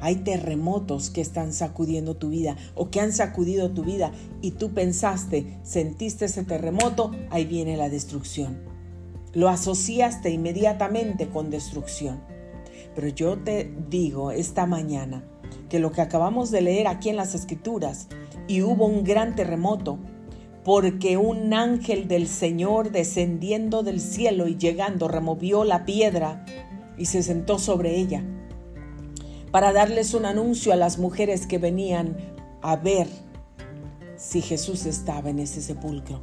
Hay terremotos que están sacudiendo tu vida o que han sacudido tu vida y tú pensaste, sentiste ese terremoto, ahí viene la destrucción. Lo asociaste inmediatamente con destrucción. Pero yo te digo esta mañana que lo que acabamos de leer aquí en las escrituras y hubo un gran terremoto, porque un ángel del Señor descendiendo del cielo y llegando removió la piedra y se sentó sobre ella para darles un anuncio a las mujeres que venían a ver si Jesús estaba en ese sepulcro.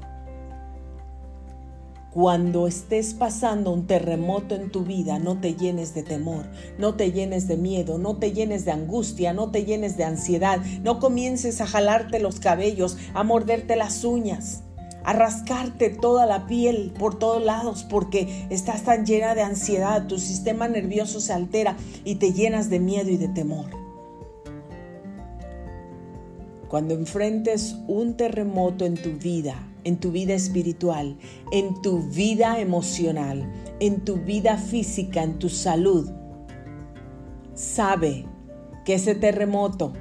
Cuando estés pasando un terremoto en tu vida, no te llenes de temor, no te llenes de miedo, no te llenes de angustia, no te llenes de ansiedad, no comiences a jalarte los cabellos, a morderte las uñas, a rascarte toda la piel por todos lados porque estás tan llena de ansiedad, tu sistema nervioso se altera y te llenas de miedo y de temor. Cuando enfrentes un terremoto en tu vida, en tu vida espiritual, en tu vida emocional, en tu vida física, en tu salud. Sabe que ese terremoto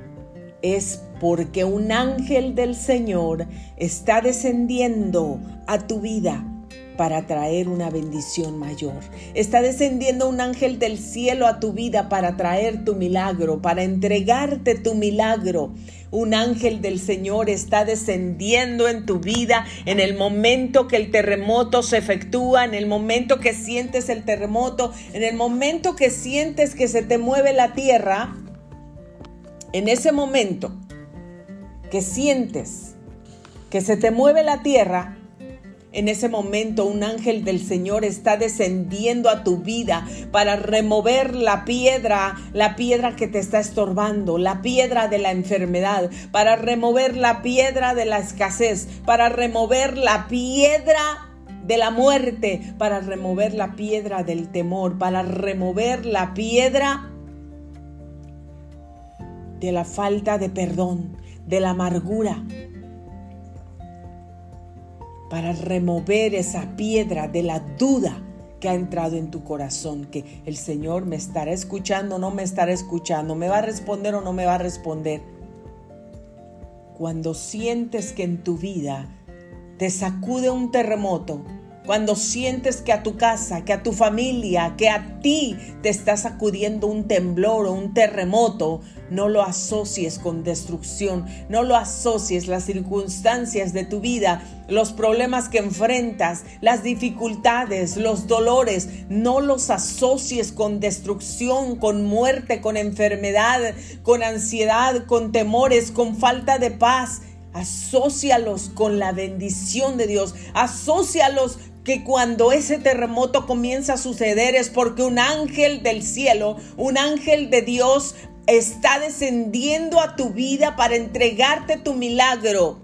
es porque un ángel del Señor está descendiendo a tu vida para traer una bendición mayor. Está descendiendo un ángel del cielo a tu vida para traer tu milagro, para entregarte tu milagro. Un ángel del Señor está descendiendo en tu vida en el momento que el terremoto se efectúa, en el momento que sientes el terremoto, en el momento que sientes que se te mueve la tierra. En ese momento que sientes que se te mueve la tierra, en ese momento un ángel del Señor está descendiendo a tu vida para remover la piedra, la piedra que te está estorbando, la piedra de la enfermedad, para remover la piedra de la escasez, para remover la piedra de la muerte, para remover la piedra del temor, para remover la piedra de la falta de perdón, de la amargura, para remover esa piedra de la duda que ha entrado en tu corazón, que el Señor me estará escuchando, no me estará escuchando, me va a responder o no me va a responder. Cuando sientes que en tu vida te sacude un terremoto, cuando sientes que a tu casa, que a tu familia, que a ti te está sacudiendo un temblor o un terremoto, no lo asocies con destrucción, no lo asocies las circunstancias de tu vida, los problemas que enfrentas, las dificultades, los dolores, no los asocies con destrucción, con muerte, con enfermedad, con ansiedad, con temores, con falta de paz. Asocialos con la bendición de Dios. Asocialos que cuando ese terremoto comienza a suceder es porque un ángel del cielo, un ángel de Dios está descendiendo a tu vida para entregarte tu milagro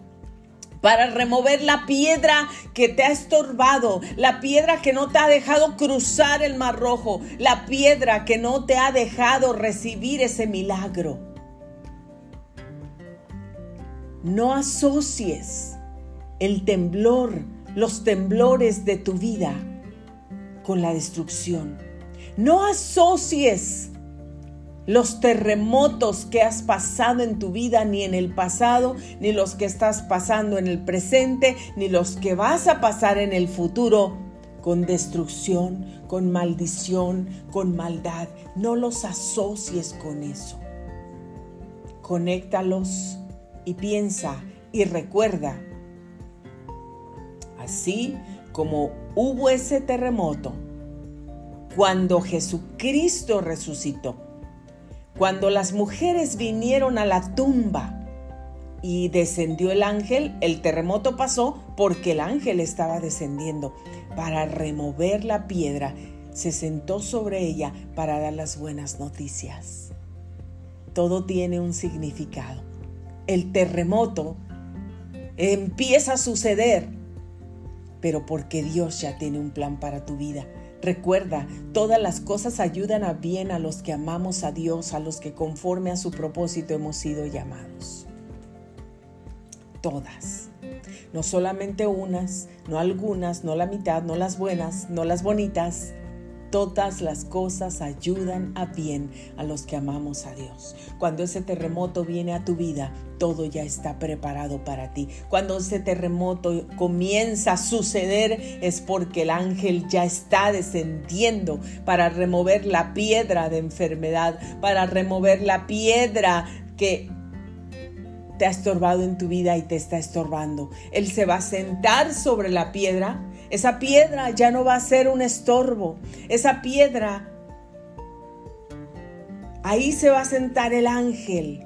para remover la piedra que te ha estorbado, la piedra que no te ha dejado cruzar el mar rojo, la piedra que no te ha dejado recibir ese milagro. No asocies el temblor los temblores de tu vida con la destrucción. No asocies los terremotos que has pasado en tu vida, ni en el pasado, ni los que estás pasando en el presente, ni los que vas a pasar en el futuro, con destrucción, con maldición, con maldad. No los asocies con eso. Conéctalos y piensa y recuerda así como hubo ese terremoto cuando Jesucristo resucitó, cuando las mujeres vinieron a la tumba y descendió el ángel, el terremoto pasó porque el ángel estaba descendiendo para remover la piedra, se sentó sobre ella para dar las buenas noticias. Todo tiene un significado. El terremoto empieza a suceder pero porque Dios ya tiene un plan para tu vida. Recuerda, todas las cosas ayudan a bien a los que amamos a Dios, a los que conforme a su propósito hemos sido llamados. Todas. No solamente unas, no algunas, no la mitad, no las buenas, no las bonitas, Todas las cosas ayudan a bien a los que amamos a Dios. Cuando ese terremoto viene a tu vida, todo ya está preparado para ti. Cuando ese terremoto comienza a suceder es porque el ángel ya está descendiendo para remover la piedra de enfermedad, para remover la piedra que te ha estorbado en tu vida y te está estorbando. Él se va a sentar sobre la piedra. Esa piedra ya no va a ser un estorbo. Esa piedra, ahí se va a sentar el ángel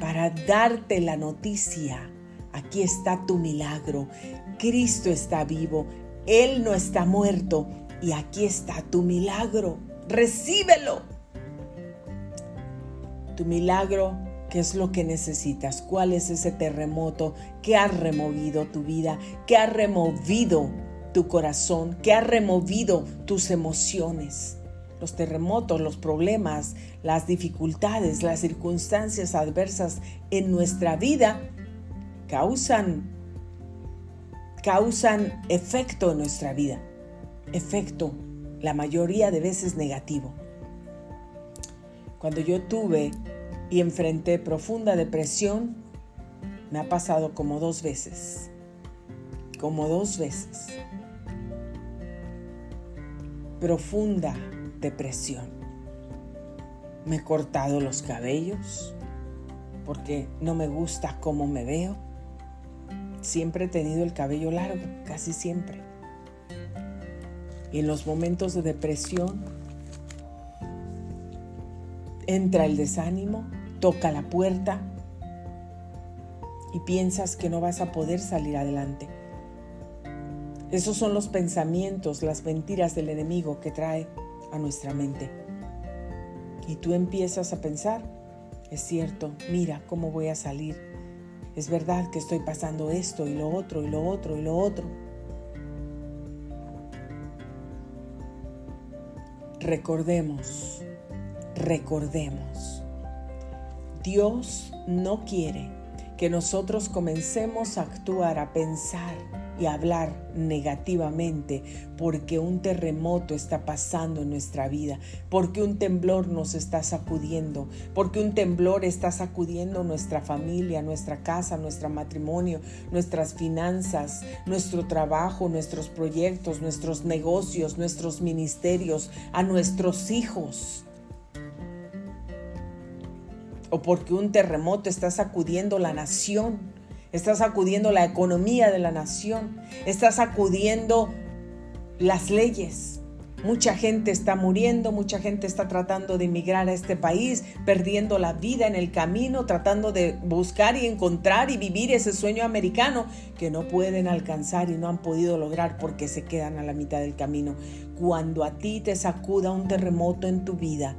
para darte la noticia. Aquí está tu milagro. Cristo está vivo. Él no está muerto. Y aquí está tu milagro. Recíbelo. Tu milagro, ¿qué es lo que necesitas? ¿Cuál es ese terremoto que ha removido tu vida? ¿Qué ha removido tu corazón? ¿Qué ha removido tus emociones? Los terremotos, los problemas, las dificultades, las circunstancias adversas en nuestra vida causan causan efecto en nuestra vida. Efecto la mayoría de veces negativo. Cuando yo tuve y enfrenté profunda depresión, me ha pasado como dos veces. Como dos veces. Profunda depresión. Me he cortado los cabellos porque no me gusta cómo me veo. Siempre he tenido el cabello largo, casi siempre. Y en los momentos de depresión entra el desánimo, toca la puerta y piensas que no vas a poder salir adelante. Esos son los pensamientos, las mentiras del enemigo que trae a nuestra mente. Y tú empiezas a pensar, es cierto, mira cómo voy a salir. Es verdad que estoy pasando esto y lo otro y lo otro y lo otro. Recordemos, recordemos. Dios no quiere que nosotros comencemos a actuar, a pensar y hablar negativamente porque un terremoto está pasando en nuestra vida, porque un temblor nos está sacudiendo, porque un temblor está sacudiendo nuestra familia, nuestra casa, nuestro matrimonio, nuestras finanzas, nuestro trabajo, nuestros proyectos, nuestros negocios, nuestros ministerios, a nuestros hijos o porque un terremoto está sacudiendo la nación está sacudiendo la economía de la nación, está sacudiendo las leyes. Mucha gente está muriendo, mucha gente está tratando de emigrar a este país, perdiendo la vida en el camino, tratando de buscar y encontrar y vivir ese sueño americano que no pueden alcanzar y no han podido lograr porque se quedan a la mitad del camino. Cuando a ti te sacuda un terremoto en tu vida,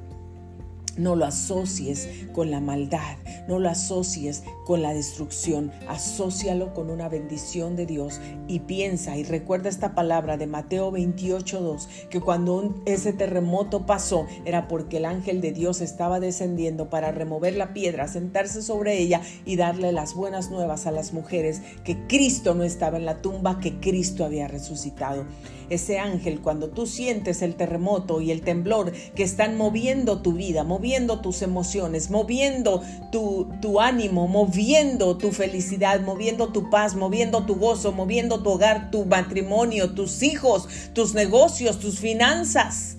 no lo asocies con la maldad, no lo asocies con la destrucción, asócialo con una bendición de Dios y piensa y recuerda esta palabra de Mateo 28:2, que cuando ese terremoto pasó era porque el ángel de Dios estaba descendiendo para remover la piedra, sentarse sobre ella y darle las buenas nuevas a las mujeres que Cristo no estaba en la tumba, que Cristo había resucitado. Ese ángel, cuando tú sientes el terremoto y el temblor que están moviendo tu vida, moviendo tus emociones, moviendo tu, tu ánimo, moviendo tu felicidad, moviendo tu paz, moviendo tu gozo, moviendo tu hogar, tu matrimonio, tus hijos, tus negocios, tus finanzas.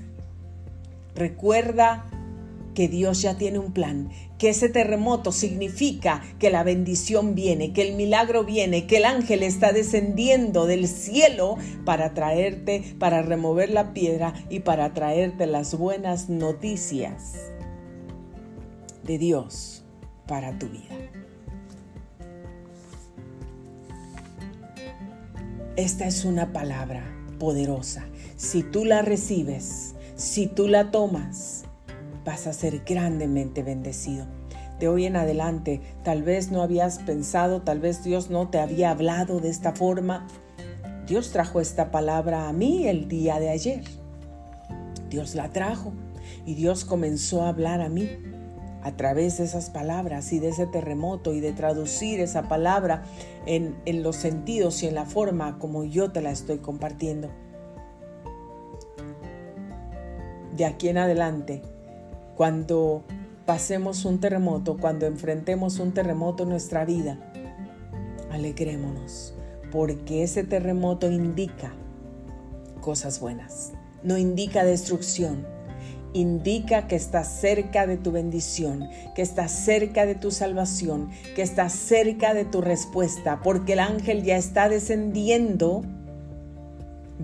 Recuerda que Dios ya tiene un plan, que ese terremoto significa que la bendición viene, que el milagro viene, que el ángel está descendiendo del cielo para traerte, para remover la piedra y para traerte las buenas noticias de Dios para tu vida. Esta es una palabra poderosa. Si tú la recibes, si tú la tomas, vas a ser grandemente bendecido. De hoy en adelante, tal vez no habías pensado, tal vez Dios no te había hablado de esta forma. Dios trajo esta palabra a mí el día de ayer. Dios la trajo y Dios comenzó a hablar a mí a través de esas palabras y de ese terremoto y de traducir esa palabra en, en los sentidos y en la forma como yo te la estoy compartiendo. De aquí en adelante, cuando pasemos un terremoto, cuando enfrentemos un terremoto en nuestra vida, alegrémonos, porque ese terremoto indica cosas buenas, no indica destrucción, indica que estás cerca de tu bendición, que estás cerca de tu salvación, que estás cerca de tu respuesta, porque el ángel ya está descendiendo,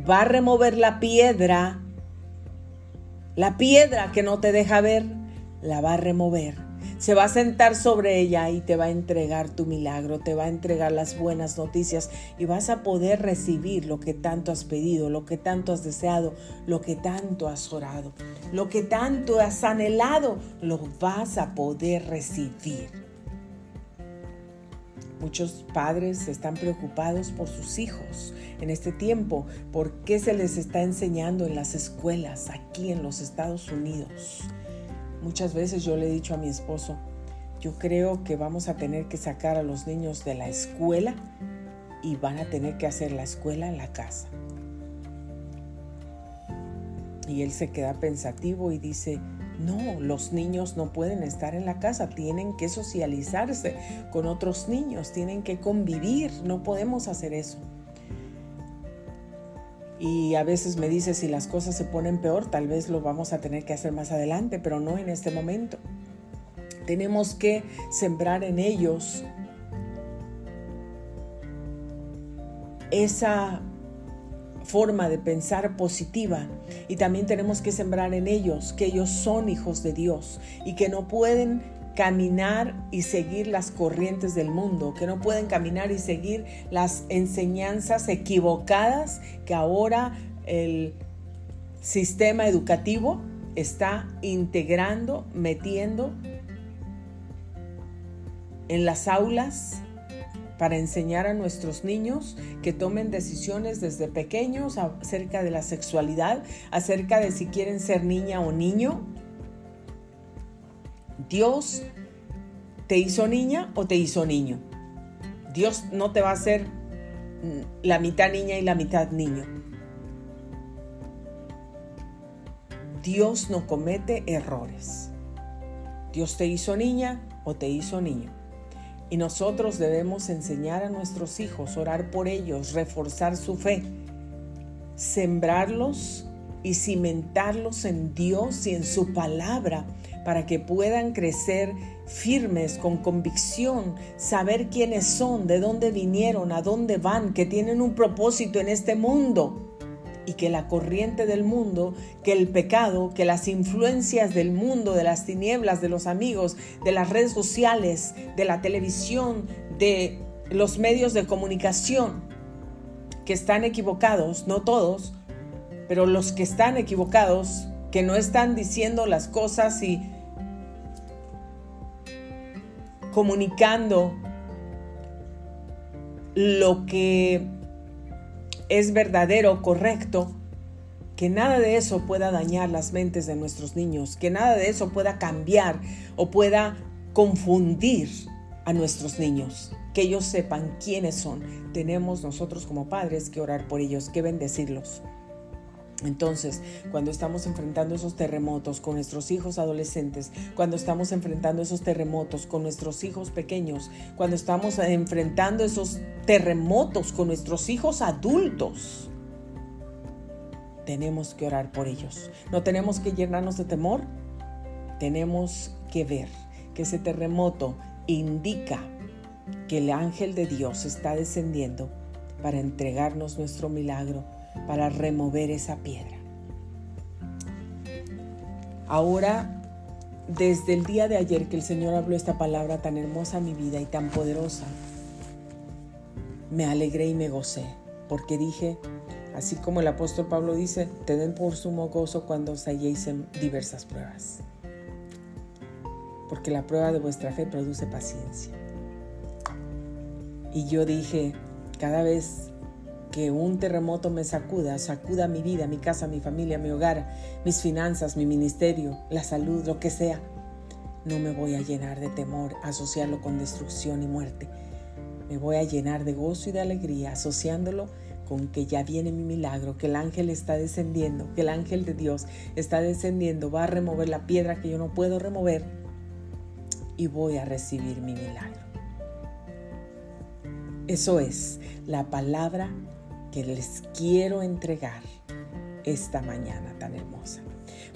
va a remover la piedra, la piedra que no te deja ver, la va a remover se va a sentar sobre ella y te va a entregar tu milagro, te va a entregar las buenas noticias y vas a poder recibir lo que tanto has pedido, lo que tanto has deseado, lo que tanto has orado, lo que tanto has anhelado, lo vas a poder recibir. Muchos padres están preocupados por sus hijos en este tiempo, por qué se les está enseñando en las escuelas aquí en los Estados Unidos Muchas veces yo le he dicho a mi esposo, yo creo que vamos a tener que sacar a los niños de la escuela y van a tener que hacer la escuela en la casa. Y él se queda pensativo y dice, no, los niños no pueden estar en la casa, tienen que socializarse con otros niños, tienen que convivir, no podemos hacer eso y a veces me dice si las cosas se ponen peor, tal vez lo vamos a tener que hacer más adelante, pero no en este momento. Tenemos que sembrar en ellos esa forma de pensar positiva. Y también tenemos que sembrar en ellos que ellos son hijos de Dios y que no pueden caminar y seguir las corrientes del mundo, que no pueden caminar y seguir las enseñanzas equivocadas que ahora el sistema educativo está integrando, metiendo en las aulas para enseñar a nuestros niños que tomen decisiones desde pequeños acerca de la sexualidad, acerca de si quieren ser niña o niño, Dios te hizo niña o te hizo niño. Dios no te va a hacer la mitad niña y la mitad niño. Dios no comete errores. Dios te hizo niña o te hizo niño. Y nosotros debemos enseñar a nuestros hijos, orar por ellos, reforzar su fe, sembrarlos y cimentarlos en Dios y en su palabra para que puedan crecer firmes, con convicción, saber quiénes son, de dónde vinieron, a dónde van, que tienen un propósito en este mundo y que la corriente del mundo, que el pecado, que las influencias del mundo, de las tinieblas, de los amigos, de las redes sociales, de la televisión, de los medios de comunicación, que están equivocados, no todos, pero los que están equivocados, que no están diciendo las cosas y comunicando lo que es verdadero, correcto, que nada de eso pueda dañar las mentes de nuestros niños, que nada de eso pueda cambiar o pueda confundir a nuestros niños, que ellos sepan quiénes son. Tenemos nosotros como padres que orar por ellos, que bendecirlos. Entonces, cuando estamos enfrentando esos terremotos con nuestros hijos adolescentes, cuando estamos enfrentando esos terremotos con nuestros hijos pequeños, cuando estamos enfrentando esos terremotos con nuestros hijos adultos, tenemos que orar por ellos. No tenemos que llenarnos de temor, tenemos que ver que ese terremoto indica que el ángel de Dios está descendiendo para entregarnos nuestro milagro para remover esa piedra. Ahora, desde el día de ayer que el Señor habló esta palabra tan hermosa a mi vida y tan poderosa, me alegré y me gocé, porque dije, así como el apóstol Pablo dice, te den por sumo gozo cuando os halléis en diversas pruebas, porque la prueba de vuestra fe produce paciencia. Y yo dije, cada vez que un terremoto me sacuda, sacuda mi vida, mi casa, mi familia, mi hogar, mis finanzas, mi ministerio, la salud, lo que sea, no me voy a llenar de temor, asociarlo con destrucción y muerte. Me voy a llenar de gozo y de alegría, asociándolo con que ya viene mi milagro, que el ángel está descendiendo, que el ángel de Dios está descendiendo, va a remover la piedra que yo no puedo remover y voy a recibir mi milagro. Eso es la palabra que les quiero entregar esta mañana tan hermosa.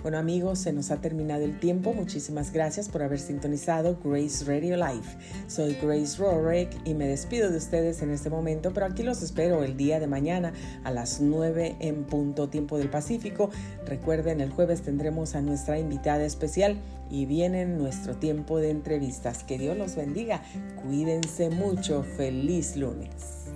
Bueno amigos, se nos ha terminado el tiempo. Muchísimas gracias por haber sintonizado Grace Radio Live. Soy Grace Rorick y me despido de ustedes en este momento, pero aquí los espero el día de mañana a las 9 en punto tiempo del Pacífico. Recuerden, el jueves tendremos a nuestra invitada especial y viene nuestro tiempo de entrevistas. Que Dios los bendiga. Cuídense mucho. Feliz lunes.